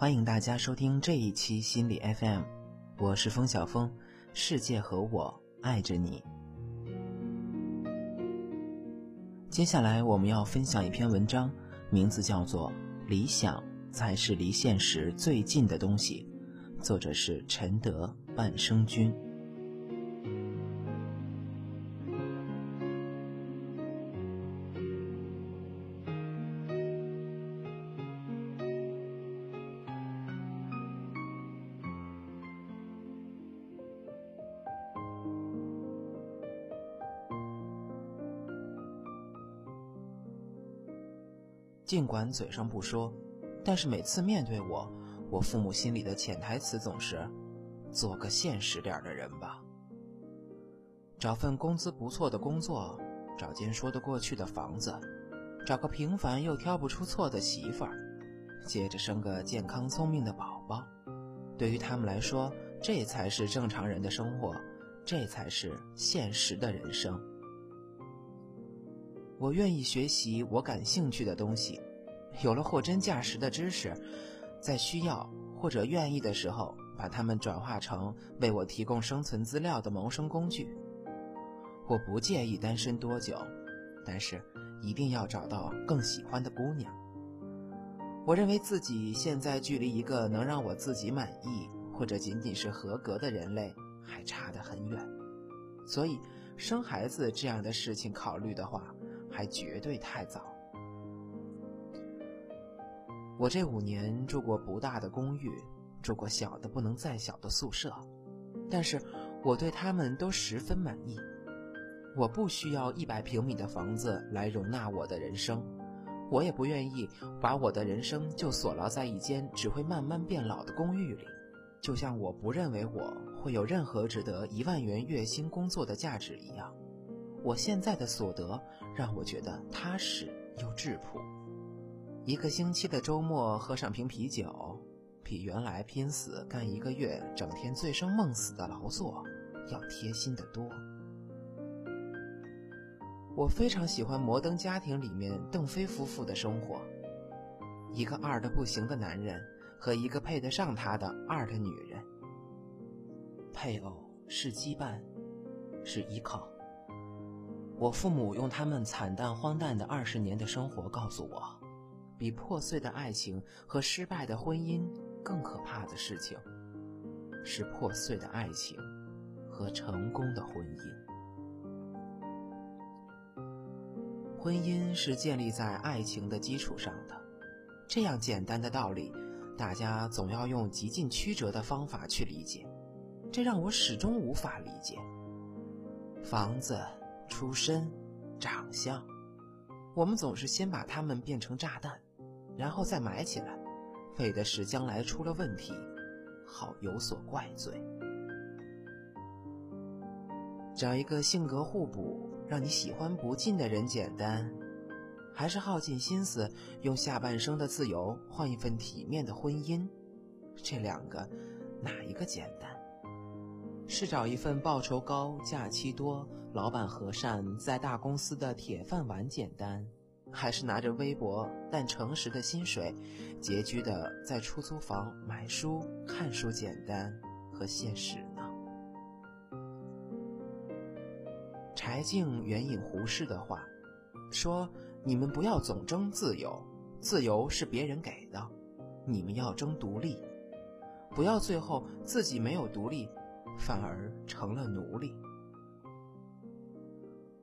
欢迎大家收听这一期心理 FM，我是风小峰，世界和我爱着你。接下来我们要分享一篇文章，名字叫做《理想才是离现实最近的东西》，作者是陈德半生君。尽管嘴上不说，但是每次面对我，我父母心里的潜台词总是：做个现实点的人吧。找份工资不错的工作，找间说得过去的房子，找个平凡又挑不出错的媳妇儿，接着生个健康聪明的宝宝。对于他们来说，这才是正常人的生活，这才是现实的人生。我愿意学习我感兴趣的东西，有了货真价实的知识，在需要或者愿意的时候，把它们转化成为我提供生存资料的谋生工具。我不介意单身多久，但是一定要找到更喜欢的姑娘。我认为自己现在距离一个能让我自己满意或者仅仅是合格的人类还差得很远，所以生孩子这样的事情考虑的话。还绝对太早。我这五年住过不大的公寓，住过小的不能再小的宿舍，但是我对他们都十分满意。我不需要一百平米的房子来容纳我的人生，我也不愿意把我的人生就锁牢在一间只会慢慢变老的公寓里。就像我不认为我会有任何值得一万元月薪工作的价值一样。我现在的所得让我觉得踏实又质朴。一个星期的周末喝上瓶啤酒，比原来拼死干一个月、整天醉生梦死的劳作要贴心的多。我非常喜欢《摩登家庭》里面邓飞夫妇的生活，一个二的不行的男人和一个配得上他的二的女人。配偶是羁绊，是依靠。我父母用他们惨淡荒诞的二十年的生活告诉我，比破碎的爱情和失败的婚姻更可怕的事情，是破碎的爱情和成功的婚姻。婚姻是建立在爱情的基础上的，这样简单的道理，大家总要用极尽曲折的方法去理解，这让我始终无法理解。房子。出身、长相，我们总是先把他们变成炸弹，然后再埋起来，为的是将来出了问题，好有所怪罪。找一个性格互补、让你喜欢不尽的人简单，还是耗尽心思用下半生的自由换一份体面的婚姻？这两个，哪一个简单？是找一份报酬高、假期多、老板和善、在大公司的铁饭碗简单，还是拿着微薄但诚实的薪水，拮据的在出租房买书看书简单和现实呢？柴静援引胡适的话，说：“你们不要总争自由，自由是别人给的，你们要争独立，不要最后自己没有独立。”反而成了奴隶。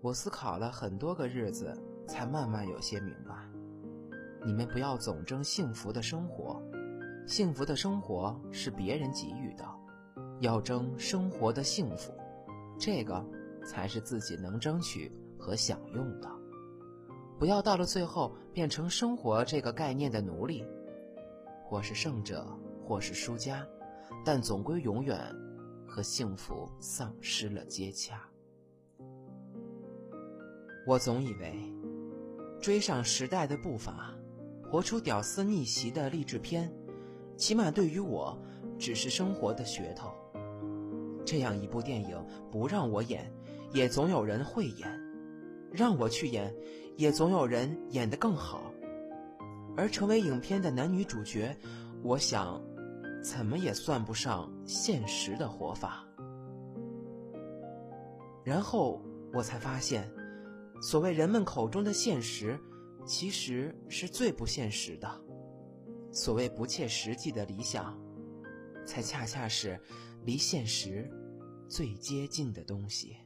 我思考了很多个日子，才慢慢有些明白：你们不要总争幸福的生活，幸福的生活是别人给予的，要争生活的幸福，这个才是自己能争取和享用的。不要到了最后变成生活这个概念的奴隶，或是胜者，或是输家，但总归永远。和幸福丧失了接洽。我总以为，追上时代的步伐，活出屌丝逆袭的励志片，起码对于我，只是生活的噱头。这样一部电影不让我演，也总有人会演；让我去演，也总有人演得更好。而成为影片的男女主角，我想，怎么也算不上现实的活法。然后我才发现，所谓人们口中的现实，其实是最不现实的；所谓不切实际的理想，才恰恰是离现实最接近的东西。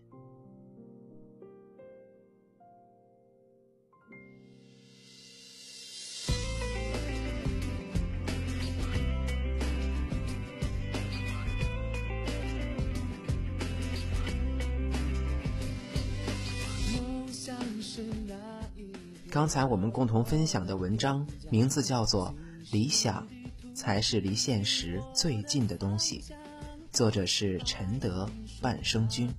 刚才我们共同分享的文章名字叫做《理想才是离现实最近的东西》，作者是陈德半生君。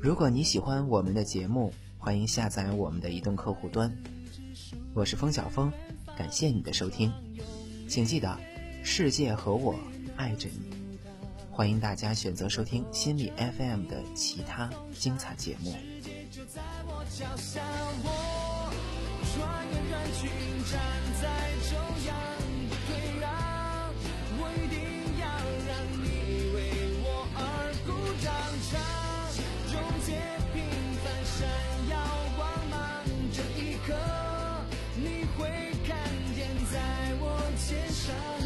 如果你喜欢我们的节目，欢迎下载我们的移动客户端。我是风小峰，感谢你的收听，请记得世界和我爱着你。欢迎大家选择收听心理 FM 的其他精彩节目。记住在我脚下，我穿越人群，站在中央不退让，我一定要让你为我而鼓掌，唱，终结平凡，闪耀光芒，这一刻你会看见，在我肩上。